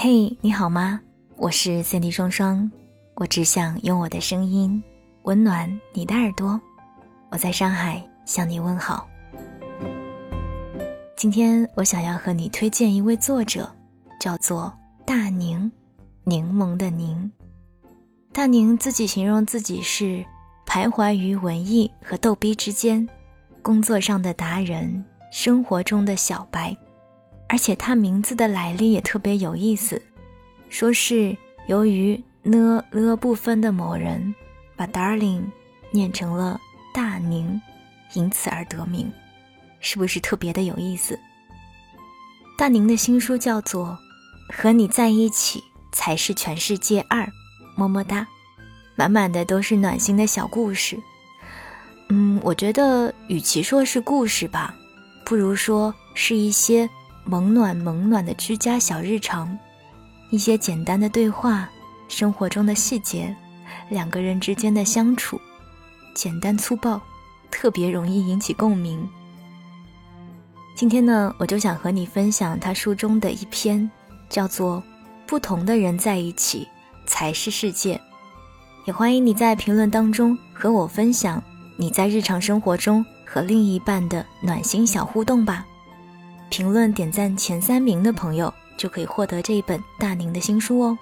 嘿，你好吗？我是 Cindy 双双，我只想用我的声音温暖你的耳朵。我在上海向你问好。今天我想要和你推荐一位作者，叫做大宁，柠檬的柠。大宁自己形容自己是徘徊于文艺和逗逼之间，工作上的达人，生活中的小白。而且他名字的来历也特别有意思，说是由于呢了不分的某人把 darling 念成了大宁，因此而得名，是不是特别的有意思？大宁的新书叫做《和你在一起才是全世界二》，么么哒，满满的都是暖心的小故事。嗯，我觉得与其说是故事吧，不如说是一些。萌暖萌暖的居家小日常，一些简单的对话，生活中的细节，两个人之间的相处，简单粗暴，特别容易引起共鸣。今天呢，我就想和你分享他书中的一篇，叫做《不同的人在一起才是世界》。也欢迎你在评论当中和我分享你在日常生活中和另一半的暖心小互动吧。评论点赞前三名的朋友就可以获得这一本大宁的新书哦。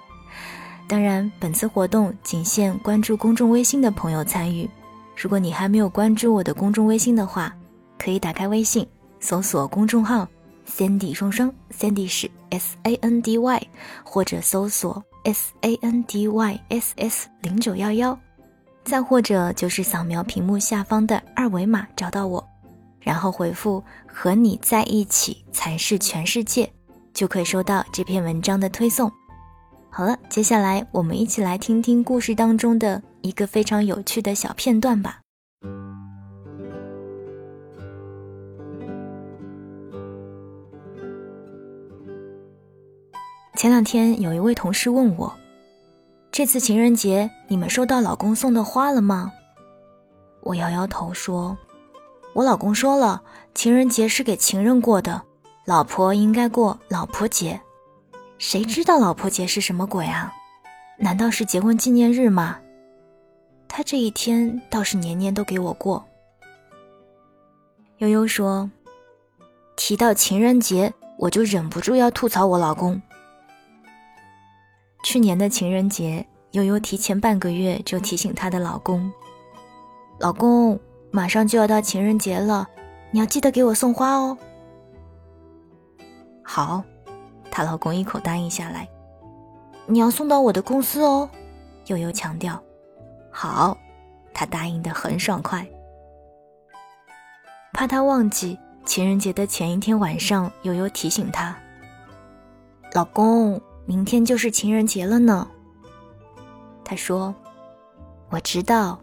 当然，本次活动仅限关注公众微信的朋友参与。如果你还没有关注我的公众微信的话，可以打开微信搜索公众号 “Sandy 双双 ”，Sandy 是 S A N D Y，或者搜索 S A N D Y S S 零九幺幺，再或者就是扫描屏幕下方的二维码找到我。然后回复“和你在一起才是全世界”，就可以收到这篇文章的推送。好了，接下来我们一起来听听故事当中的一个非常有趣的小片段吧。前两天有一位同事问我：“这次情人节你们收到老公送的花了吗？”我摇摇头说。我老公说了，情人节是给情人过的，老婆应该过老婆节。谁知道老婆节是什么鬼啊？难道是结婚纪念日吗？他这一天倒是年年都给我过。悠悠说，提到情人节，我就忍不住要吐槽我老公。去年的情人节，悠悠提前半个月就提醒她的老公，老公。马上就要到情人节了，你要记得给我送花哦。好，她老公一口答应下来。你要送到我的公司哦，悠悠强调。好，他答应的很爽快。怕他忘记情人节的前一天晚上，悠悠提醒他：“老公，明天就是情人节了呢。”他说：“我知道。”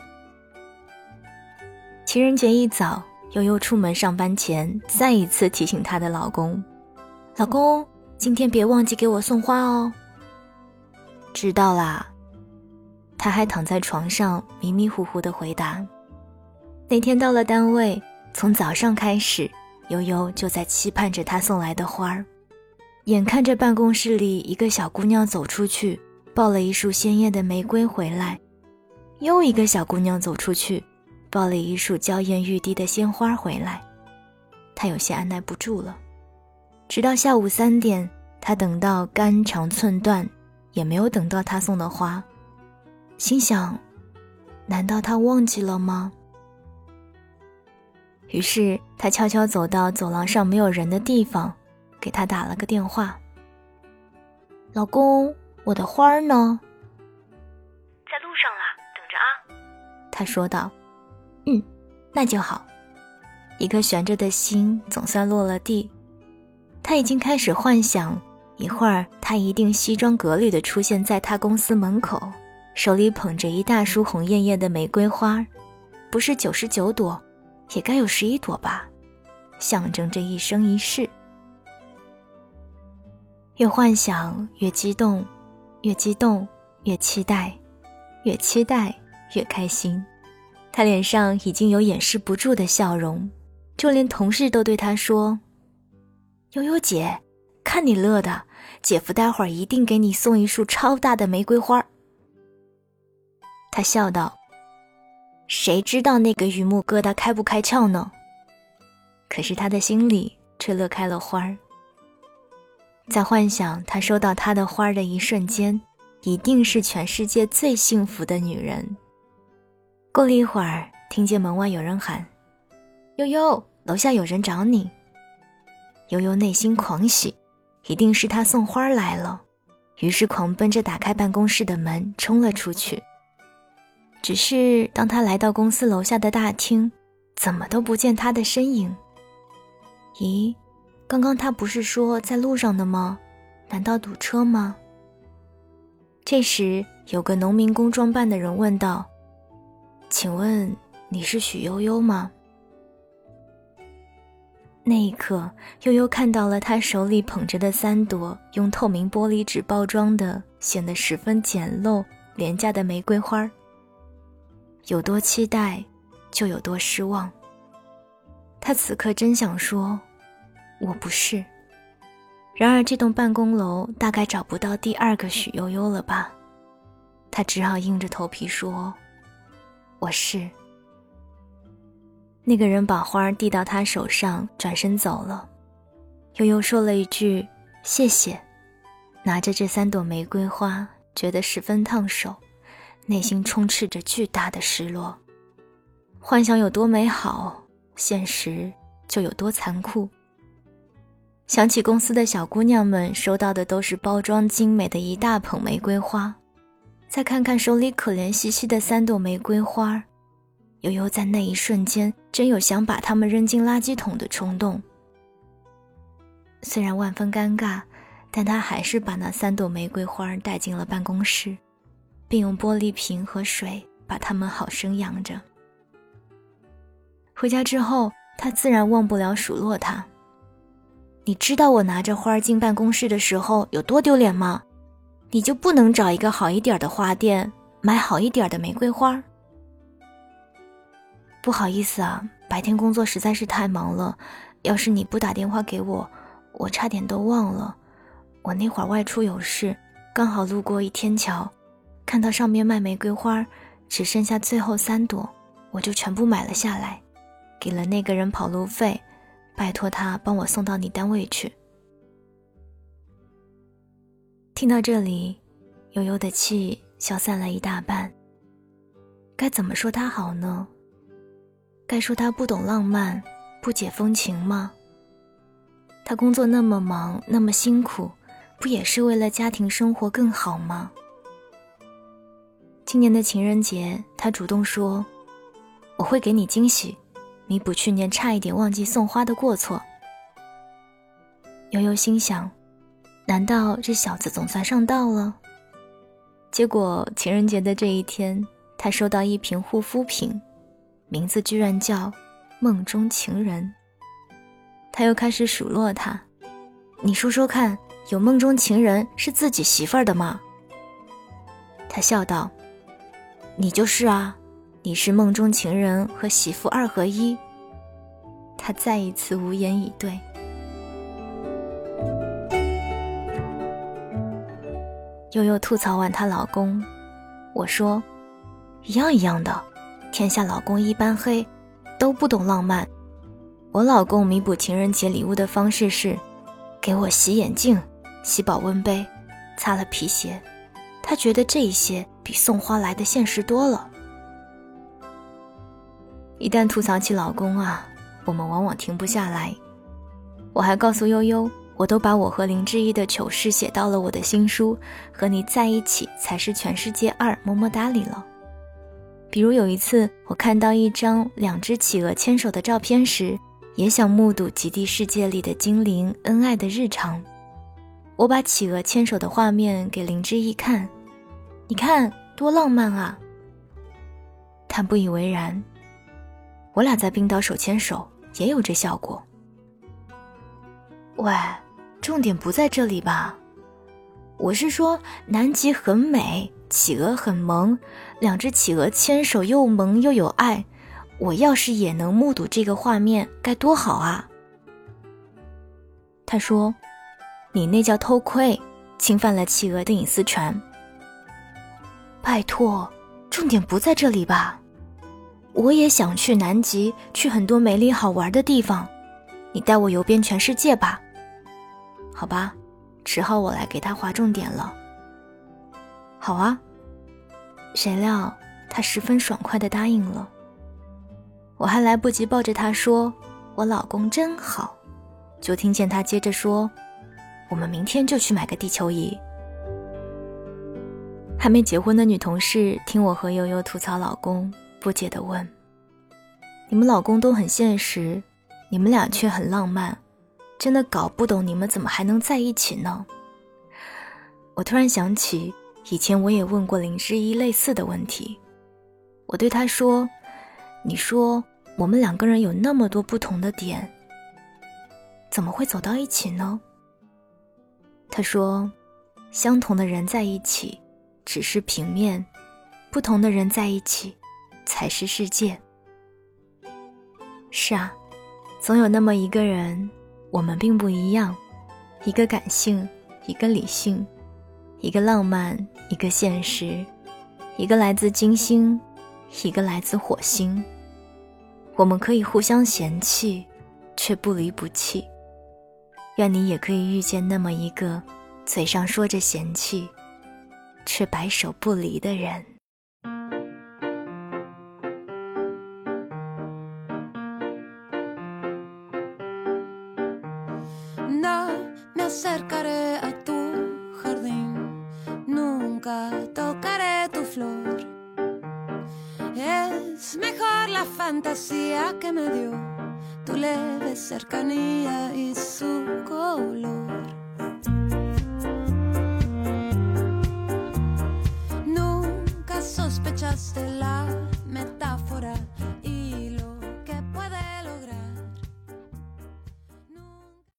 情人节一早，悠悠出门上班前，再一次提醒她的老公：“老公，今天别忘记给我送花哦。”知道啦。他还躺在床上迷迷糊糊的回答。那天到了单位，从早上开始，悠悠就在期盼着他送来的花儿。眼看着办公室里一个小姑娘走出去，抱了一束鲜艳的玫瑰回来，又一个小姑娘走出去。抱了一束娇艳欲滴的鲜花回来，他有些按耐不住了。直到下午三点，他等到肝肠寸断，也没有等到他送的花，心想：难道他忘记了吗？于是他悄悄走到走廊上没有人的地方，给他打了个电话：“老公，我的花呢？”在路上啦，等着啊。他说道。嗯，那就好。一颗悬着的心总算落了地。他已经开始幻想，一会儿他一定西装革履地出现在他公司门口，手里捧着一大束红艳艳的玫瑰花，不是九十九朵，也该有十一朵吧，象征着一生一世。越幻想越激动，越激动越期待，越期待越开心。他脸上已经有掩饰不住的笑容，就连同事都对他说：“悠悠姐，看你乐的，姐夫待会儿一定给你送一束超大的玫瑰花。”他笑道：“谁知道那个榆木疙瘩开不开窍呢？”可是他的心里却乐开了花儿，在幻想他收到他的花的一瞬间，一定是全世界最幸福的女人。过了一会儿，听见门外有人喊：“悠悠，楼下有人找你。”悠悠内心狂喜，一定是他送花来了，于是狂奔着打开办公室的门冲了出去。只是当他来到公司楼下的大厅，怎么都不见他的身影。咦，刚刚他不是说在路上的吗？难道堵车吗？这时，有个农民工装扮的人问道。请问你是许悠悠吗？那一刻，悠悠看到了他手里捧着的三朵用透明玻璃纸包装的、显得十分简陋、廉价的玫瑰花儿。有多期待，就有多失望。他此刻真想说：“我不是。”然而，这栋办公楼大概找不到第二个许悠悠了吧？他只好硬着头皮说。我是。那个人把花递到他手上，转身走了。悠悠说了一句“谢谢”，拿着这三朵玫瑰花，觉得十分烫手，内心充斥着巨大的失落。幻想有多美好，现实就有多残酷。想起公司的小姑娘们收到的都是包装精美的一大捧玫瑰花。再看看手里可怜兮兮的三朵玫瑰花，悠悠在那一瞬间真有想把它们扔进垃圾桶的冲动。虽然万分尴尬，但他还是把那三朵玫瑰花带进了办公室，并用玻璃瓶和水把它们好生养着。回家之后，他自然忘不了数落他。你知道我拿着花进办公室的时候有多丢脸吗？你就不能找一个好一点的花店买好一点的玫瑰花？不好意思啊，白天工作实在是太忙了。要是你不打电话给我，我差点都忘了。我那会儿外出有事，刚好路过一天桥，看到上面卖玫瑰花，只剩下最后三朵，我就全部买了下来，给了那个人跑路费，拜托他帮我送到你单位去。听到这里，悠悠的气消散了一大半。该怎么说他好呢？该说他不懂浪漫，不解风情吗？他工作那么忙，那么辛苦，不也是为了家庭生活更好吗？今年的情人节，他主动说：“我会给你惊喜，弥补去年差一点忘记送花的过错。”悠悠心想。难道这小子总算上道了？结果情人节的这一天，他收到一瓶护肤品，名字居然叫“梦中情人”。他又开始数落他：“你说说看，有梦中情人是自己媳妇儿的吗？”他笑道：“你就是啊，你是梦中情人和媳妇二合一。”他再一次无言以对。悠悠吐槽完她老公，我说：“一样一样的，天下老公一般黑，都不懂浪漫。我老公弥补情人节礼物的方式是，给我洗眼镜、洗保温杯、擦了皮鞋。他觉得这一些比送花来的现实多了。一旦吐槽起老公啊，我们往往停不下来。我还告诉悠悠。”我都把我和林志毅的糗事写到了我的新书《和你在一起才是全世界二》么么哒里了。比如有一次，我看到一张两只企鹅牵手的照片时，也想目睹极地世界里的精灵恩爱的日常。我把企鹅牵手的画面给林志毅看，你看多浪漫啊！他不以为然。我俩在冰岛手牵手也有这效果。喂。重点不在这里吧？我是说，南极很美，企鹅很萌，两只企鹅牵手又萌又有爱。我要是也能目睹这个画面，该多好啊！他说：“你那叫偷窥，侵犯了企鹅的隐私权。拜托，重点不在这里吧？我也想去南极，去很多美丽好玩的地方，你带我游遍全世界吧。好吧，只好我来给他划重点了。好啊，谁料他十分爽快的答应了。我还来不及抱着他说“我老公真好”，就听见他接着说：“我们明天就去买个地球仪。”还没结婚的女同事听我和悠悠吐槽老公。不解地问：“你们老公都很现实，你们俩却很浪漫，真的搞不懂你们怎么还能在一起呢？”我突然想起，以前我也问过林之一类似的问题。我对他说：“你说我们两个人有那么多不同的点，怎么会走到一起呢？”他说：“相同的人在一起只是平面，不同的人在一起。”才是世界。是啊，总有那么一个人，我们并不一样，一个感性，一个理性，一个浪漫，一个现实，一个来自金星，一个来自火星。我们可以互相嫌弃，却不离不弃。愿你也可以遇见那么一个，嘴上说着嫌弃，却白首不离的人。Es mejor la fantasía que me dio tu leve cercanía y su color. Nunca sospechaste la